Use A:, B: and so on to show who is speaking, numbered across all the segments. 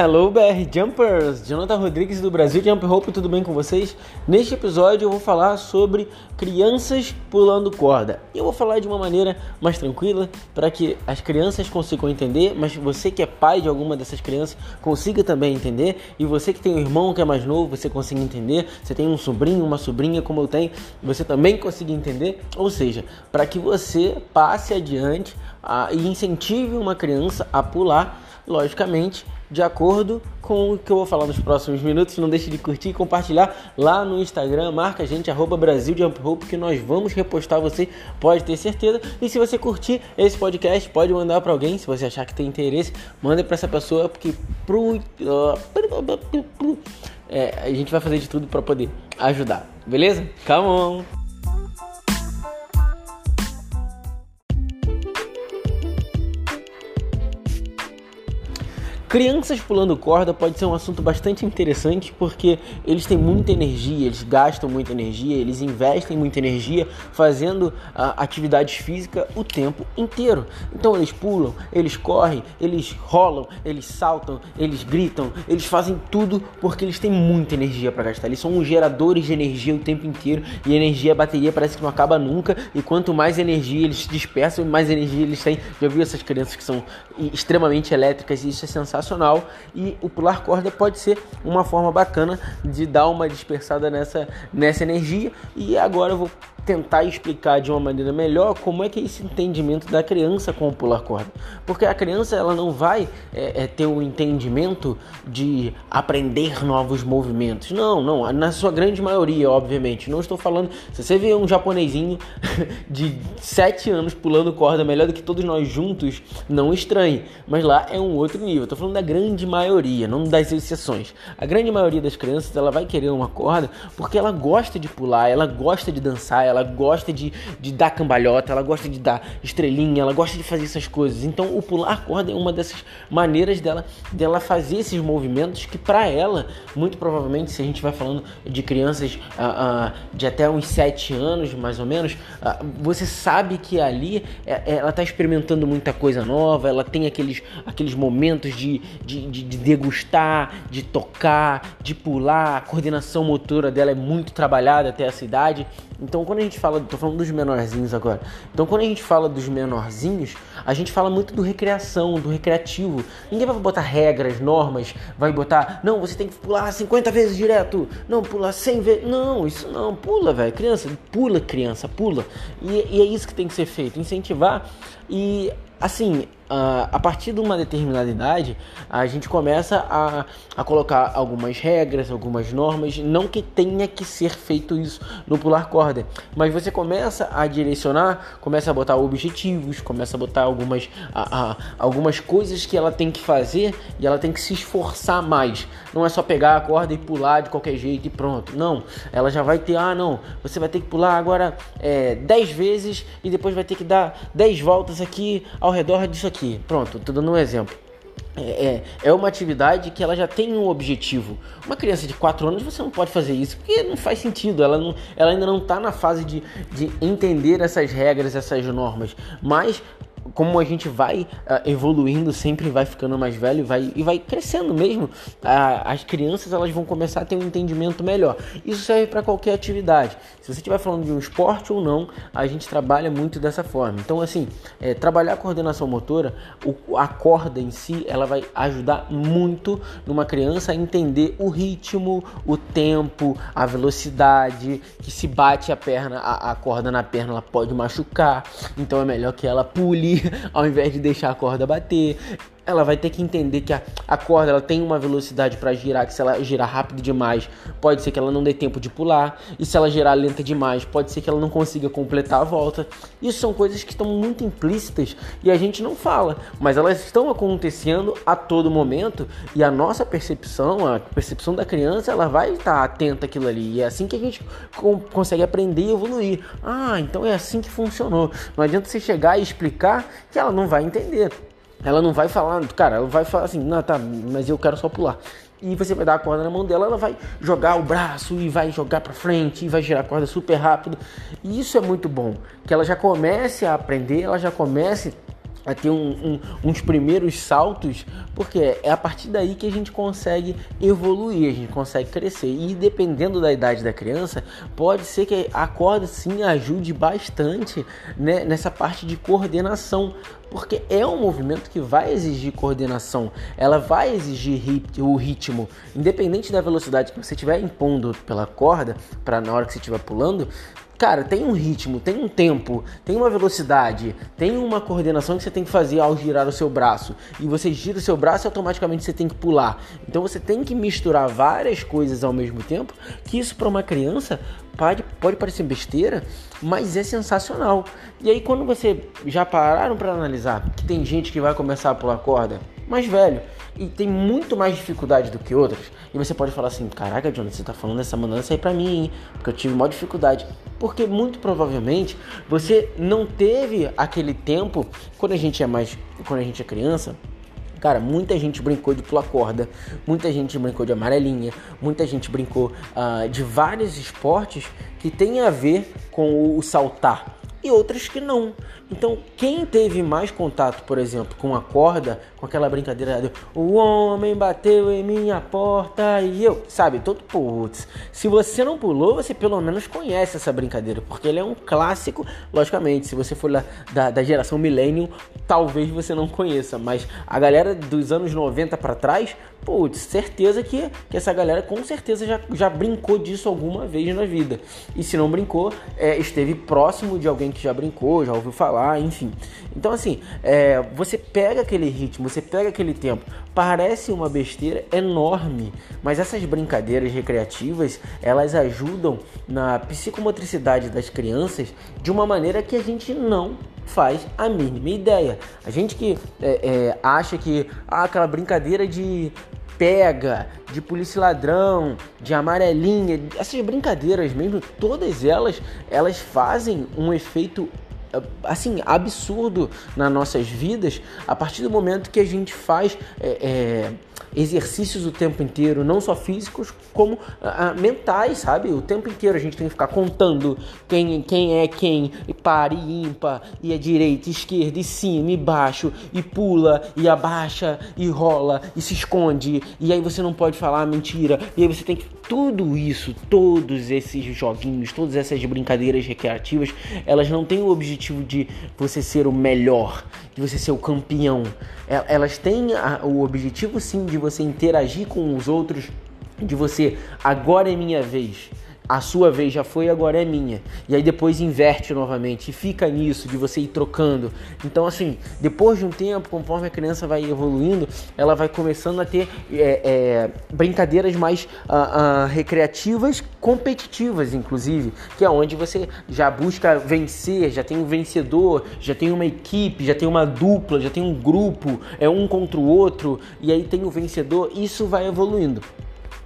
A: Hello BR Jumpers! Jonathan Rodrigues do Brasil Jump Hope, tudo bem com vocês? Neste episódio eu vou falar sobre crianças pulando corda. Eu vou falar de uma maneira mais tranquila para que as crianças consigam entender, mas você que é pai de alguma dessas crianças consiga também entender, e você que tem um irmão que é mais novo, você consiga entender, você tem um sobrinho, uma sobrinha como eu tenho, você também consiga entender, ou seja, para que você passe adiante a, e incentive uma criança a pular, logicamente de acordo com o que eu vou falar nos próximos minutos. Não deixe de curtir e compartilhar lá no Instagram. Marca a gente, arroba Brasil Jump Hope, que nós vamos repostar você, pode ter certeza. E se você curtir esse podcast, pode mandar para alguém. Se você achar que tem interesse, manda para essa pessoa, porque pro, é, a gente vai fazer de tudo para poder ajudar. Beleza? Come Crianças pulando corda pode ser um assunto bastante interessante porque eles têm muita energia, eles gastam muita energia, eles investem muita energia fazendo uh, atividades físicas o tempo inteiro. Então eles pulam, eles correm, eles rolam, eles saltam, eles gritam, eles fazem tudo porque eles têm muita energia para gastar. Eles são os geradores de energia o tempo inteiro e a energia, a bateria parece que não acaba nunca. E quanto mais energia eles dispersam, mais energia eles têm. Já viu essas crianças que são extremamente elétricas e isso é sensacional sensacional e o pular corda pode ser uma forma bacana de dar uma dispersada nessa, nessa energia. E agora eu vou tentar explicar de uma maneira melhor como é que é esse entendimento da criança com o pular corda. Porque a criança ela não vai é, é, ter o um entendimento de aprender novos movimentos. Não, não. Na sua grande maioria, obviamente. Não estou falando. Se você vê um japonesinho de 7 anos pulando corda melhor do que todos nós juntos, não estranhe. Mas lá é um outro nível. Estou falando da grande maioria, não das exceções. A grande maioria das crianças ela vai querer uma corda porque ela gosta de pular, ela gosta de dançar, ela ela gosta de, de dar cambalhota, ela gosta de dar estrelinha, ela gosta de fazer essas coisas. Então o pular corda é uma dessas maneiras dela, dela fazer esses movimentos que para ela, muito provavelmente, se a gente vai falando de crianças uh, uh, de até uns 7 anos, mais ou menos, uh, você sabe que ali é, é, ela está experimentando muita coisa nova, ela tem aqueles, aqueles momentos de, de, de, de degustar, de tocar, de pular, a coordenação motora dela é muito trabalhada até essa idade. Então quando a gente fala, tô falando dos menorzinhos agora. Então quando a gente fala dos menorzinhos, a gente fala muito do recreação, do recreativo. Ninguém vai botar regras, normas, vai botar, não, você tem que pular 50 vezes direto, não, pular 100 vezes. Não, isso não, pula, velho. Criança, pula, criança, pula. E, e é isso que tem que ser feito, incentivar e assim, Uh, a partir de uma determinada idade, a gente começa a, a colocar algumas regras, algumas normas, não que tenha que ser feito isso no pular corda, mas você começa a direcionar, começa a botar objetivos, começa a botar algumas, a, a, algumas coisas que ela tem que fazer e ela tem que se esforçar mais. Não é só pegar a corda e pular de qualquer jeito e pronto. Não, ela já vai ter, ah não, você vai ter que pular agora é, 10 vezes e depois vai ter que dar 10 voltas aqui ao redor disso aqui Pronto, tô dando um exemplo. É, é, é, uma atividade que ela já tem um objetivo. Uma criança de 4 anos você não pode fazer isso porque não faz sentido. Ela, não, ela ainda não está na fase de, de entender essas regras, essas normas. Mas como a gente vai uh, evoluindo, sempre vai ficando mais velho vai, e vai crescendo mesmo, uh, as crianças elas vão começar a ter um entendimento melhor. Isso serve para qualquer atividade. Se você estiver falando de um esporte ou não, a gente trabalha muito dessa forma. Então, assim, é, trabalhar a coordenação motora, o, a corda em si, ela vai ajudar muito numa criança a entender o ritmo, o tempo, a velocidade, que se bate a perna, a, a corda na perna, ela pode machucar. Então é melhor que ela pule ao invés de deixar a corda bater ela vai ter que entender que a, a corda ela tem uma velocidade para girar, que se ela girar rápido demais, pode ser que ela não dê tempo de pular, e se ela girar lenta demais, pode ser que ela não consiga completar a volta. Isso são coisas que estão muito implícitas e a gente não fala, mas elas estão acontecendo a todo momento e a nossa percepção, a percepção da criança, ela vai estar atenta àquilo ali. E é assim que a gente consegue aprender e evoluir. Ah, então é assim que funcionou. Não adianta você chegar e explicar que ela não vai entender. Ela não vai falar, cara, ela vai falar assim, não, tá, mas eu quero só pular. E você vai dar a corda na mão dela, ela vai jogar o braço e vai jogar para frente e vai girar a corda super rápido. E isso é muito bom, que ela já comece a aprender, ela já comece a ter um, um, uns primeiros saltos, porque é a partir daí que a gente consegue evoluir, a gente consegue crescer. E dependendo da idade da criança, pode ser que a corda sim ajude bastante né, nessa parte de coordenação, porque é um movimento que vai exigir coordenação, ela vai exigir o ritmo, independente da velocidade que você estiver impondo pela corda, para na hora que você estiver pulando, Cara, tem um ritmo, tem um tempo, tem uma velocidade, tem uma coordenação que você tem que fazer ao girar o seu braço. E você gira o seu braço e automaticamente você tem que pular. Então você tem que misturar várias coisas ao mesmo tempo, que isso para uma criança pode, pode parecer besteira, mas é sensacional. E aí quando você já pararam para analisar que tem gente que vai começar a pular corda mais velho e tem muito mais dificuldade do que outras, e você pode falar assim: Caraca, Jonathan, você tá falando essa mudança aí pra mim, hein? Porque eu tive maior dificuldade. Porque muito provavelmente você não teve aquele tempo quando a gente é mais. quando a gente é criança. Cara, muita gente brincou de pular corda, muita gente brincou de amarelinha, muita gente brincou uh, de vários esportes que tem a ver com o saltar e outras que não. Então, quem teve mais contato, por exemplo, com a corda, com aquela brincadeira do o homem bateu em minha porta e eu, sabe, todo putz. Se você não pulou, você pelo menos conhece essa brincadeira, porque ele é um clássico, logicamente. Se você for da, da, da geração millennium, talvez você não conheça, mas a galera dos anos 90 para trás, putz, certeza que, que essa galera com certeza já, já brincou disso alguma vez na vida. E se não brincou, é, esteve próximo de alguém que já brincou, já ouviu falar enfim. Então, assim, é, você pega aquele ritmo, você pega aquele tempo, parece uma besteira enorme, mas essas brincadeiras recreativas elas ajudam na psicomotricidade das crianças de uma maneira que a gente não faz a mínima ideia. A gente que é, é, acha que ah, aquela brincadeira de pega, de polícia ladrão, de amarelinha, essas brincadeiras mesmo, todas elas, elas fazem um efeito assim absurdo nas nossas vidas a partir do momento que a gente faz é, é, exercícios o tempo inteiro, não só físicos, como ah, ah, mentais, sabe? O tempo inteiro a gente tem que ficar contando quem, quem é quem, e para e ímpar, e é direita, esquerda, e cima, e baixo, e pula, e abaixa, e rola, e se esconde, e aí você não pode falar mentira, e aí você tem que. Tudo isso, todos esses joguinhos, todas essas brincadeiras recreativas, elas não têm o objetivo de você ser o melhor, de você ser o campeão. É, elas têm o objetivo sim de você interagir com os outros, de você agora é minha vez a sua vez já foi, agora é minha. E aí depois inverte novamente e fica nisso de você ir trocando. Então, assim, depois de um tempo, conforme a criança vai evoluindo, ela vai começando a ter é, é, brincadeiras mais uh, uh, recreativas, competitivas, inclusive, que é onde você já busca vencer, já tem um vencedor, já tem uma equipe, já tem uma dupla, já tem um grupo, é um contra o outro, e aí tem o vencedor. Isso vai evoluindo.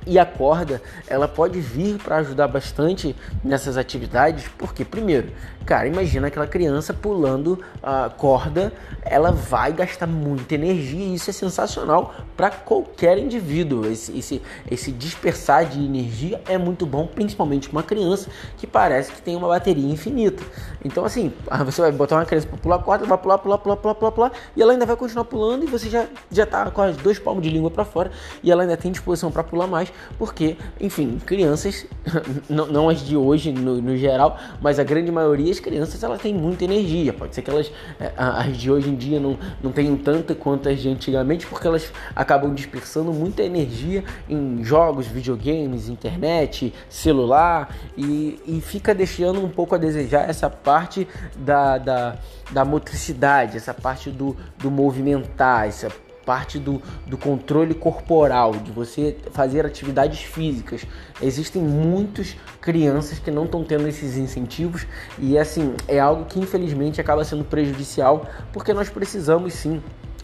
A: E a corda, ela pode vir para ajudar bastante nessas atividades, porque primeiro, cara, imagina aquela criança pulando a corda, ela vai gastar muita energia e isso é sensacional para qualquer indivíduo. Esse, esse, esse dispersar de energia é muito bom, principalmente uma criança que parece que tem uma bateria infinita. Então assim, você vai botar uma criança para pular a corda, vai pular, pular, pular, pular, pular, pular, e ela ainda vai continuar pulando e você já já tá com as dois palmos de língua para fora e ela ainda tem disposição para pular mais porque, enfim, crianças, não, não as de hoje no, no, geral, mas a grande maioria das crianças elas têm muita energia. Pode ser que elas, é, as de hoje em dia não, não tenham tanta quanto as de antigamente, porque elas acabam dispersando muita energia em jogos, videogames, internet, celular e, e fica deixando um pouco a desejar essa parte da, da, da motricidade, essa parte do, do movimentar, essa parte do, do controle corporal, de você fazer atividades físicas. Existem muitas crianças que não estão tendo esses incentivos e assim é algo que infelizmente acaba sendo prejudicial porque nós precisamos sim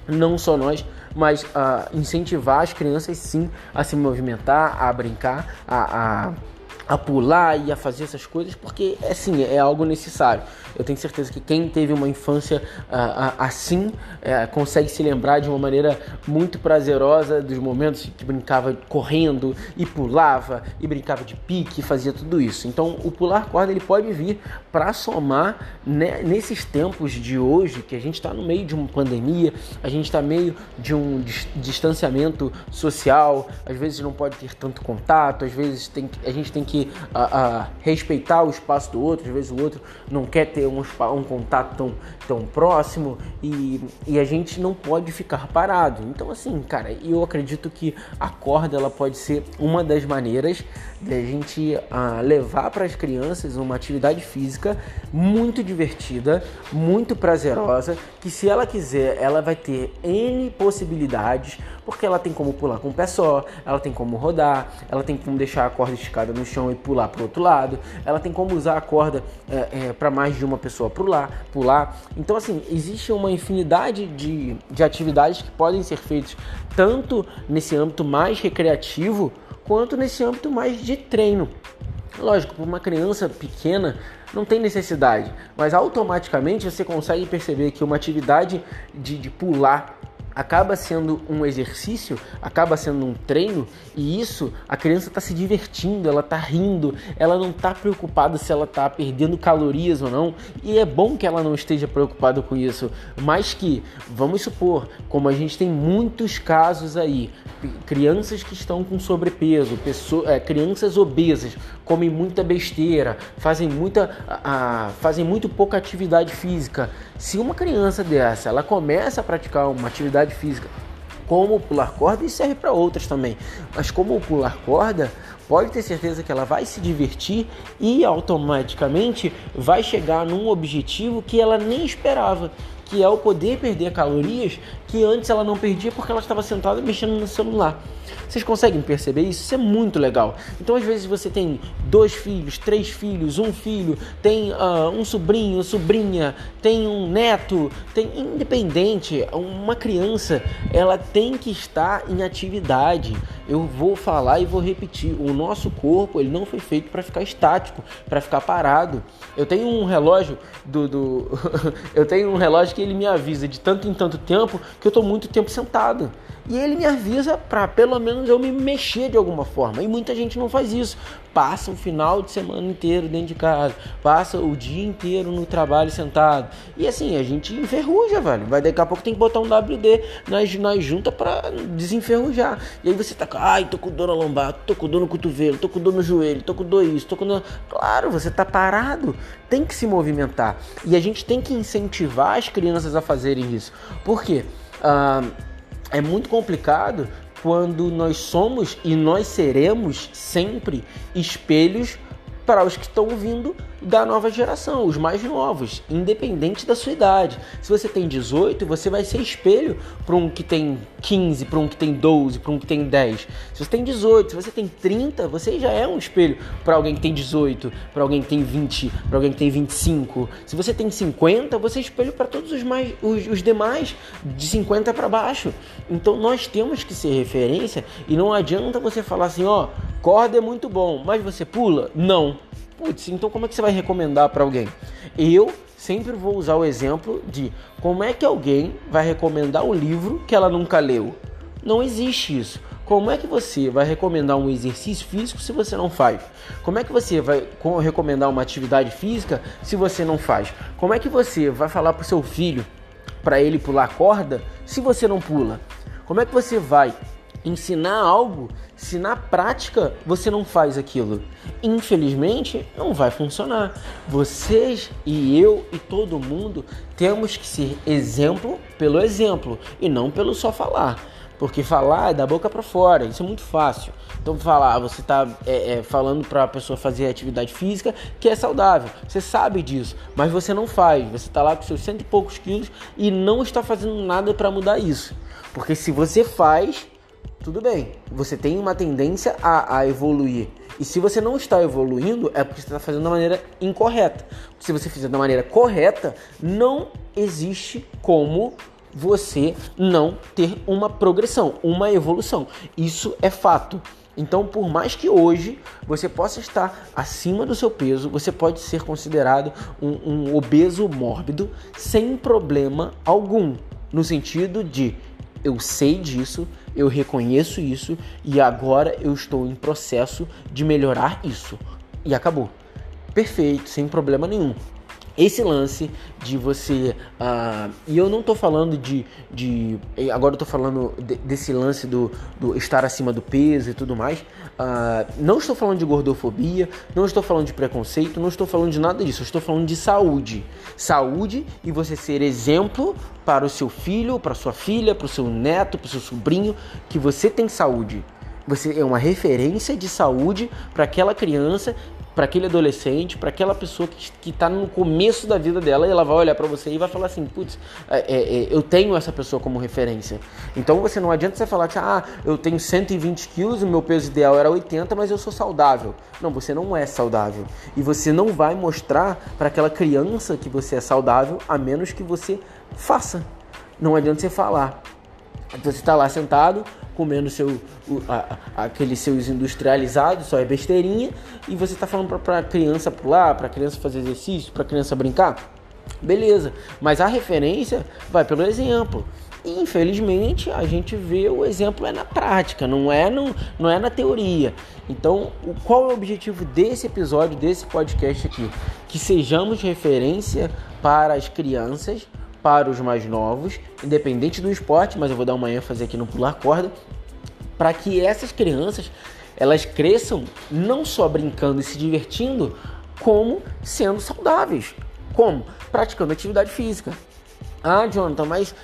A: não só nós, mas uh, incentivar as crianças sim a se movimentar, a brincar, a, a a pular e a fazer essas coisas, porque assim é algo necessário. Eu tenho certeza que quem teve uma infância uh, assim uh, consegue se lembrar de uma maneira muito prazerosa dos momentos que brincava correndo e pulava e brincava de pique, fazia tudo isso. Então o pular corda ele pode vir para somar né, nesses tempos de hoje que a gente está no meio de uma pandemia, a gente está meio de um distanciamento social, às vezes não pode ter tanto contato, às vezes tem, a gente tem que que a, a respeitar o espaço do outro, às vezes o outro não quer ter um, um contato tão, tão próximo e, e a gente não pode ficar parado. Então, assim, cara, eu acredito que a corda ela pode ser uma das maneiras de a gente uh, levar para as crianças uma atividade física muito divertida, muito prazerosa, que se ela quiser, ela vai ter N possibilidades, porque ela tem como pular com o pé só, ela tem como rodar, ela tem como deixar a corda esticada no chão e pular para o outro lado, ela tem como usar a corda é, é, para mais de uma pessoa pular, pular. Então, assim, existe uma infinidade de, de atividades que podem ser feitas tanto nesse âmbito mais recreativo quanto nesse âmbito mais de treino. Lógico, para uma criança pequena não tem necessidade, mas automaticamente você consegue perceber que uma atividade de, de pular acaba sendo um exercício, acaba sendo um treino, e isso a criança está se divertindo, ela está rindo, ela não está preocupada se ela está perdendo calorias ou não, e é bom que ela não esteja preocupada com isso, mas que, vamos supor, como a gente tem muitos casos aí, crianças que estão com sobrepeso, pessoas, é, crianças obesas, comem muita besteira, fazem muita, fazem muito pouca atividade física. Se uma criança dessa, ela começa a praticar uma atividade física, como pular corda, e serve para outras também. Mas como pular corda, pode ter certeza que ela vai se divertir e automaticamente vai chegar num objetivo que ela nem esperava que é o poder perder calorias que antes ela não perdia porque ela estava sentada mexendo no celular. Vocês conseguem perceber isso? Isso é muito legal. Então, às vezes, você tem dois filhos, três filhos, um filho, tem uh, um sobrinho, sobrinha, tem um neto, tem independente, uma criança, ela tem que estar em atividade. Eu vou falar e vou repetir: o nosso corpo ele não foi feito para ficar estático, para ficar parado. Eu tenho um relógio do, do eu tenho um relógio que ele me avisa de tanto em tanto tempo que eu estou muito tempo sentado. E ele me avisa para pelo menos eu me mexer de alguma forma. E muita gente não faz isso. Passa o final de semana inteiro dentro de casa, passa o dia inteiro no trabalho sentado. E assim, a gente enferruja, velho. Vai daqui a pouco tem que botar um WD nas, nas juntas para desenferrujar. E aí você tá, ai, tô com dor na lombar, tô com dor no cotovelo, tô com dor no joelho, tô com dor isso, tô com dor. Claro, você tá parado. Tem que se movimentar. E a gente tem que incentivar as crianças a fazerem isso. Por quê? Ah, é muito complicado quando nós somos e nós seremos sempre espelhos para os que estão vindo da nova geração, os mais novos, independente da sua idade. Se você tem 18, você vai ser espelho para um que tem 15, para um que tem 12, para um que tem 10. Se você tem 18, se você tem 30, você já é um espelho para alguém que tem 18, para alguém que tem 20, para alguém que tem 25. Se você tem 50, você é espelho para todos os, mais, os, os demais de 50 para baixo. Então nós temos que ser referência e não adianta você falar assim, ó, corda é muito bom, mas você pula? Não Putz, então como é que você vai recomendar para alguém? Eu sempre vou usar o exemplo de como é que alguém vai recomendar um livro que ela nunca leu. Não existe isso. Como é que você vai recomendar um exercício físico se você não faz? Como é que você vai recomendar uma atividade física se você não faz? Como é que você vai falar para o seu filho para ele pular corda se você não pula? Como é que você vai ensinar algo se na prática você não faz aquilo. Infelizmente, não vai funcionar. Vocês e eu e todo mundo temos que ser exemplo pelo exemplo e não pelo só falar. Porque falar é da boca para fora, isso é muito fácil. Então, falar, você está é, é, falando para a pessoa fazer atividade física que é saudável, você sabe disso, mas você não faz. Você está lá com seus cento e poucos quilos e não está fazendo nada para mudar isso. Porque se você faz, tudo bem, você tem uma tendência a, a evoluir. E se você não está evoluindo, é porque você está fazendo da maneira incorreta. Se você fizer da maneira correta, não existe como você não ter uma progressão, uma evolução. Isso é fato. Então, por mais que hoje você possa estar acima do seu peso, você pode ser considerado um, um obeso mórbido sem problema algum. No sentido de eu sei disso, eu reconheço isso e agora eu estou em processo de melhorar isso. E acabou. Perfeito, sem problema nenhum esse lance de você. Uh, e eu não tô falando de. de agora eu tô falando de, desse lance do, do, estar acima do peso e tudo mais. Uh, não estou falando de gordofobia, não estou falando de preconceito, não estou falando de nada disso. Eu estou falando de saúde. Saúde e você ser exemplo para o seu filho, para sua filha, para o seu neto, para o seu sobrinho, que você tem saúde. Você é uma referência de saúde para aquela criança para aquele adolescente, para aquela pessoa que está no começo da vida dela e ela vai olhar para você e vai falar assim, putz, é, é, é, eu tenho essa pessoa como referência. Então você não adianta você falar que ah, eu tenho 120 quilos, o meu peso ideal era 80, mas eu sou saudável. Não, você não é saudável e você não vai mostrar para aquela criança que você é saudável a menos que você faça. Não adianta você falar. Então você está lá sentado, comendo seu, o, a, aqueles seus industrializados, só é besteirinha, e você está falando para a criança pular, para a criança fazer exercício, para a criança brincar. Beleza, mas a referência vai pelo exemplo. Infelizmente, a gente vê o exemplo é na prática, não é, no, não é na teoria. Então, o, qual é o objetivo desse episódio, desse podcast aqui? Que sejamos referência para as crianças para os mais novos, independente do esporte, mas eu vou dar uma ênfase aqui no pular corda, para que essas crianças elas cresçam não só brincando e se divertindo, como sendo saudáveis. Como? Praticando atividade física. Ah, Jonathan, mas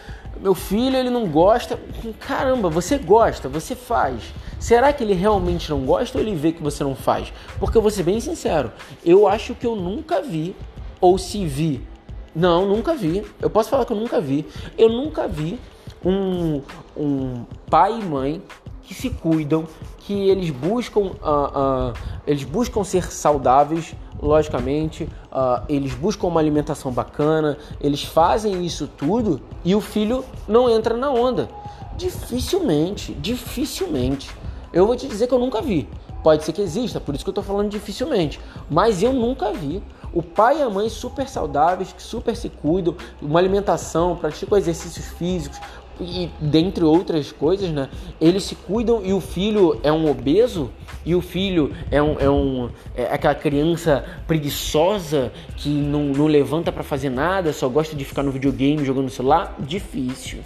A: meu filho ele não gosta. Caramba, você gosta, você faz. Será que ele realmente não gosta ou ele vê que você não faz? Porque eu vou ser bem sincero, eu acho que eu nunca vi, ou se vi, não, nunca vi. Eu posso falar que eu nunca vi. Eu nunca vi um, um pai e mãe que se cuidam, que eles buscam, uh, uh, eles buscam ser saudáveis, logicamente, uh, eles buscam uma alimentação bacana, eles fazem isso tudo e o filho não entra na onda. Dificilmente, dificilmente. Eu vou te dizer que eu nunca vi. Pode ser que exista, por isso que eu tô falando dificilmente. Mas eu nunca vi o pai e a mãe super saudáveis, que super se cuidam, uma alimentação, praticam exercícios físicos e dentre outras coisas, né? Eles se cuidam e o filho é um obeso e o filho é um é, um, é aquela criança preguiçosa que não, não levanta para fazer nada, só gosta de ficar no videogame jogando no celular. Difícil,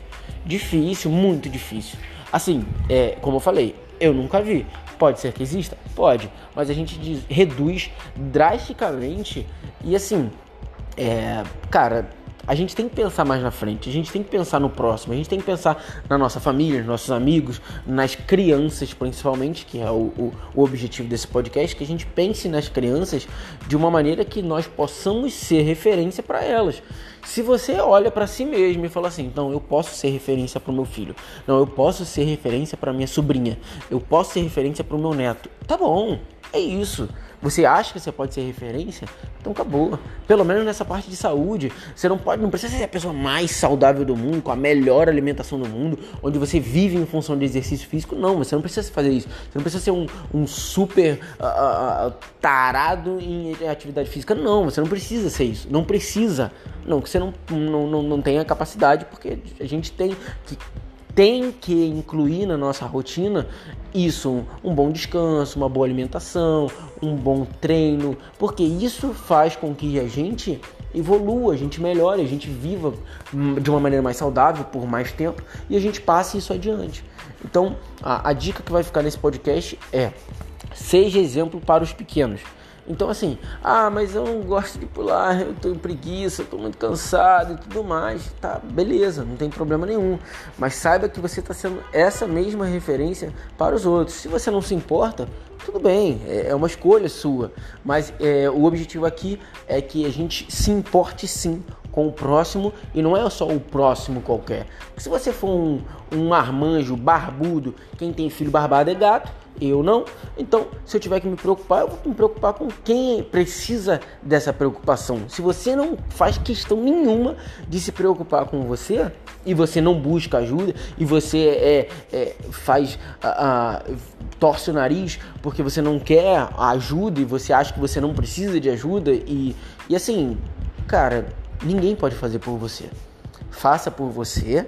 A: difícil, muito difícil. Assim, é, como eu falei, eu nunca vi. Pode ser que exista? Pode. Mas a gente diz, reduz drasticamente. E assim, é, cara, a gente tem que pensar mais na frente, a gente tem que pensar no próximo, a gente tem que pensar na nossa família, nos nossos amigos, nas crianças principalmente, que é o, o, o, objetivo desse podcast, que a gente pense nas crianças de uma maneira que nós possamos ser referência para elas. Se você olha para si mesmo e fala assim, então eu posso ser referência para o meu filho, não, eu posso ser referência para minha sobrinha, eu posso ser referência para o meu neto, tá bom, é isso. Você acha que você pode ser referência? Então acabou. Pelo menos nessa parte de saúde. Você não pode, não precisa ser a pessoa mais saudável do mundo, com a melhor alimentação do mundo, onde você vive em função de exercício físico. Não, você não precisa fazer isso. Você não precisa ser um, um super uh, tarado em atividade física. Não, você não precisa ser isso. Não precisa. Não, que você não, não, não, não tem a capacidade, porque a gente tem que tem que incluir na nossa rotina isso, um bom descanso, uma boa alimentação, um bom treino, porque isso faz com que a gente evolua, a gente melhore, a gente viva de uma maneira mais saudável por mais tempo e a gente passe isso adiante. Então, a, a dica que vai ficar nesse podcast é: seja exemplo para os pequenos. Então assim, ah, mas eu não gosto de pular, eu tô em preguiça, eu tô muito cansado e tudo mais. Tá, beleza, não tem problema nenhum. Mas saiba que você está sendo essa mesma referência para os outros. Se você não se importa, tudo bem, é, é uma escolha sua. Mas é, o objetivo aqui é que a gente se importe sim com o próximo e não é só o próximo qualquer. se você for um, um marmanjo barbudo, quem tem filho barbado é gato eu não. Então, se eu tiver que me preocupar, eu vou me preocupar com quem precisa dessa preocupação. Se você não faz questão nenhuma de se preocupar com você, e você não busca ajuda e você é, é faz a, a, torce o nariz porque você não quer ajuda e você acha que você não precisa de ajuda e, e assim, cara, ninguém pode fazer por você. Faça por você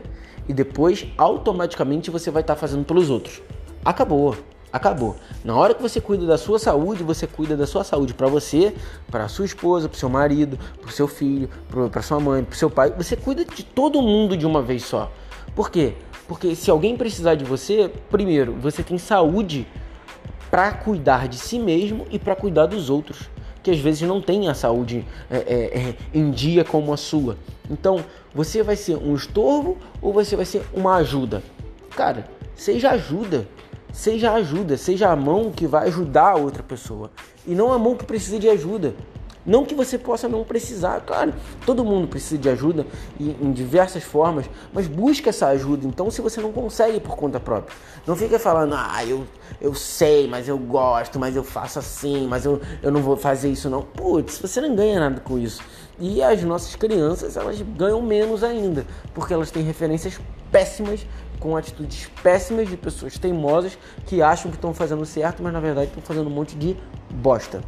A: e depois automaticamente você vai estar tá fazendo pelos outros. Acabou. Acabou. Na hora que você cuida da sua saúde, você cuida da sua saúde para você, para sua esposa, para seu marido, para seu filho, para sua mãe, para seu pai. Você cuida de todo mundo de uma vez só. Por quê? Porque se alguém precisar de você, primeiro, você tem saúde para cuidar de si mesmo e para cuidar dos outros, que às vezes não tem a saúde é, é, é, em dia como a sua. Então, você vai ser um estorvo ou você vai ser uma ajuda? Cara, seja ajuda. Seja ajuda, seja a mão que vai ajudar a outra pessoa e não a mão que precisa de ajuda. Não que você possa não precisar, claro, todo mundo precisa de ajuda em diversas formas, mas busca essa ajuda. Então, se você não consegue por conta própria, não fica falando, ah, eu, eu sei, mas eu gosto, mas eu faço assim, mas eu, eu não vou fazer isso não. Putz, você não ganha nada com isso. E as nossas crianças, elas ganham menos ainda, porque elas têm referências péssimas com atitudes péssimas de pessoas teimosas que acham que estão fazendo certo, mas na verdade estão fazendo um monte de bosta.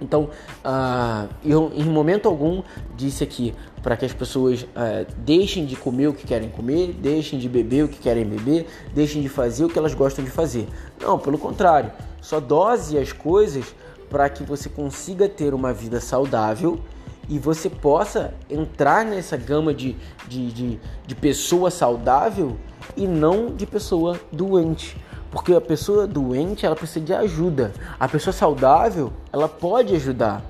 A: Então, uh, eu em momento algum disse aqui para que as pessoas uh, deixem de comer o que querem comer, deixem de beber o que querem beber, deixem de fazer o que elas gostam de fazer. Não, pelo contrário, só dose as coisas para que você consiga ter uma vida saudável e você possa entrar nessa gama de, de, de, de pessoa saudável e não de pessoa doente. Porque a pessoa doente, ela precisa de ajuda. A pessoa saudável, ela pode ajudar.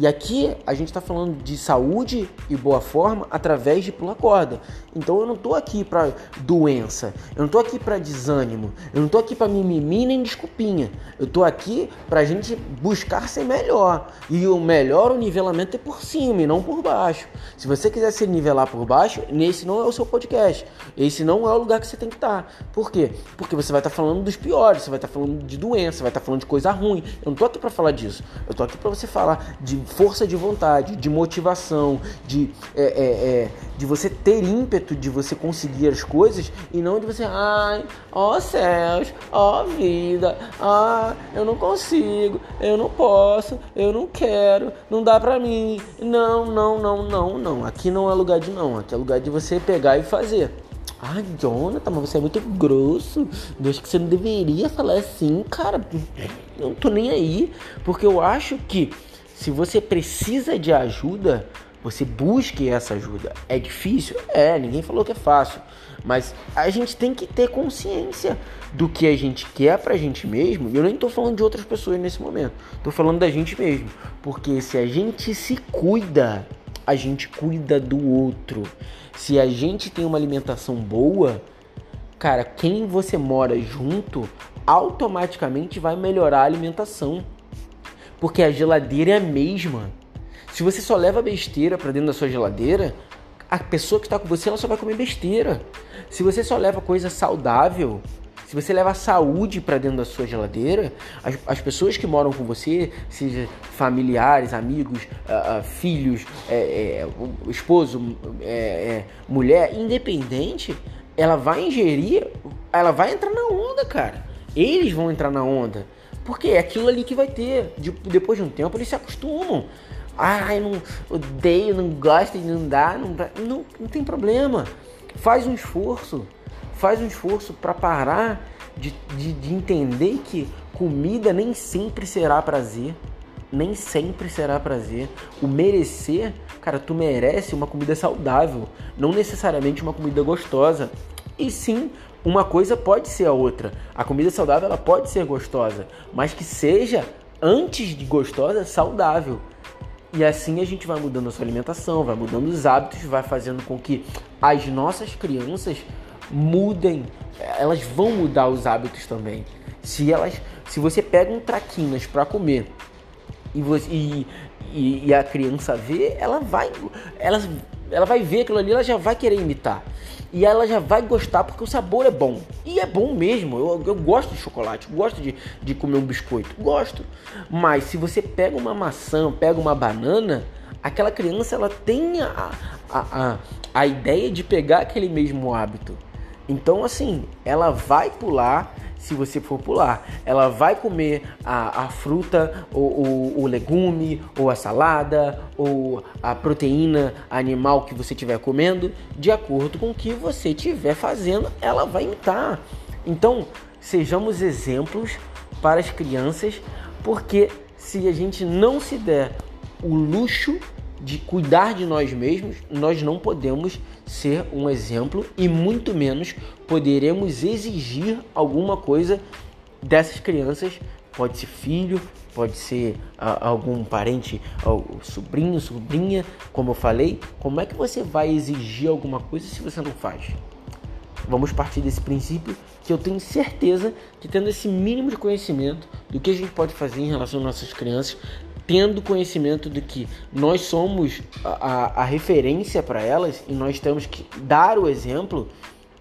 A: E aqui a gente está falando de saúde e boa forma através de pular corda. Então eu não estou aqui para doença, eu não estou aqui para desânimo, eu não estou aqui para mimimi nem desculpinha. Eu estou aqui para a gente buscar ser melhor. E o melhor, o nivelamento é por cima e não por baixo. Se você quiser se nivelar por baixo, nesse não é o seu podcast. Esse não é o lugar que você tem que estar. Tá. Por quê? Porque você vai estar tá falando dos piores, você vai estar tá falando de doença, vai estar tá falando de coisa ruim. Eu não estou aqui para falar disso. Eu estou aqui para você falar de força de vontade, de motivação, de, é, é, é, de você ter ímpeto de você conseguir as coisas e não de você, ai, ó céus, ó vida, ah, eu não consigo, eu não posso, eu não quero, não dá pra mim. Não, não, não, não, não. Aqui não é lugar de não, aqui é lugar de você pegar e fazer. Ai, Jonathan, mas você é muito grosso. Acho que você não deveria falar assim, cara. Eu não tô nem aí. Porque eu acho que se você precisa de ajuda, você busque essa ajuda. É difícil? É, ninguém falou que é fácil. Mas a gente tem que ter consciência do que a gente quer pra gente mesmo. E eu nem tô falando de outras pessoas nesse momento. Tô falando da gente mesmo. Porque se a gente se cuida, a gente cuida do outro. Se a gente tem uma alimentação boa, cara, quem você mora junto automaticamente vai melhorar a alimentação. Porque a geladeira é a mesma. Se você só leva besteira para dentro da sua geladeira, a pessoa que está com você ela só vai comer besteira. Se você só leva coisa saudável, se você leva saúde para dentro da sua geladeira, as, as, pessoas que moram com você, seja familiares, amigos, uh, uh, filhos, é, é, esposo, é, é, mulher, independente, ela vai ingerir, ela vai entrar na onda, cara. Eles vão entrar na onda. Porque é aquilo ali que vai ter. De, depois de um tempo eles se acostumam. Ai, não odeio, não gosto de não dá, não, não, não tem problema. Faz um esforço. Faz um esforço para parar de, de, de entender que comida nem sempre será prazer. Nem sempre será prazer. O merecer, cara, tu merece uma comida saudável, não necessariamente uma comida gostosa. E sim, uma coisa pode ser a outra. A comida saudável ela pode ser gostosa, mas que seja antes de gostosa, saudável. E assim a gente vai mudando a sua alimentação, vai mudando os hábitos, vai fazendo com que as nossas crianças mudem, elas vão mudar os hábitos também. Se elas, se você pega um traquinas para comer e, você, e, e, e, a criança vê, ela vai, ela, ela vai ver aquilo ali, ela já vai querer imitar e ela já vai gostar porque o sabor é bom. E é bom mesmo. Eu, eu gosto de chocolate, gosto de, de comer um biscoito, gosto. Mas se você pega uma maçã, pega uma banana, aquela criança ela tem a, a, a, a ideia de pegar aquele mesmo hábito. Então, assim, ela vai pular se você for pular. Ela vai comer a, a fruta, ou, o legume, ou a salada, ou a proteína animal que você estiver comendo, de acordo com o que você estiver fazendo, ela vai imitar. Então, sejamos exemplos para as crianças, porque se a gente não se der o luxo de cuidar de nós mesmos, nós não podemos ser um exemplo e muito menos poderemos exigir alguma coisa dessas crianças. Pode ser filho, pode ser uh, algum parente, uh, sobrinho, sobrinha, como eu falei. Como é que você vai exigir alguma coisa se você não faz? Vamos partir desse princípio que eu tenho certeza que tendo esse mínimo de conhecimento do que a gente pode fazer em relação às nossas crianças, tendo conhecimento de que nós somos a, a, a referência para elas e nós temos que dar o exemplo,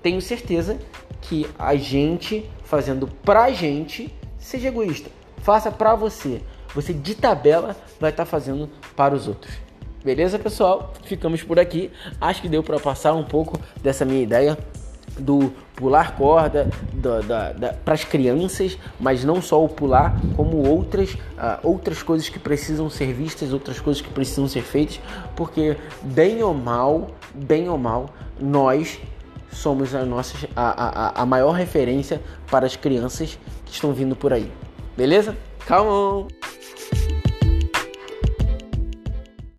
A: tenho certeza que a gente fazendo pra gente seja egoísta. Faça pra você. Você de tabela vai estar tá fazendo para os outros. Beleza, pessoal? Ficamos por aqui. Acho que deu para passar um pouco dessa minha ideia do pular corda para as crianças, mas não só o pular, como outras, uh, outras coisas que precisam ser vistas, outras coisas que precisam ser feitas, porque bem ou mal, bem ou mal, nós somos a, nossa, a, a, a maior referência para as crianças que estão vindo por aí. Beleza? Calma!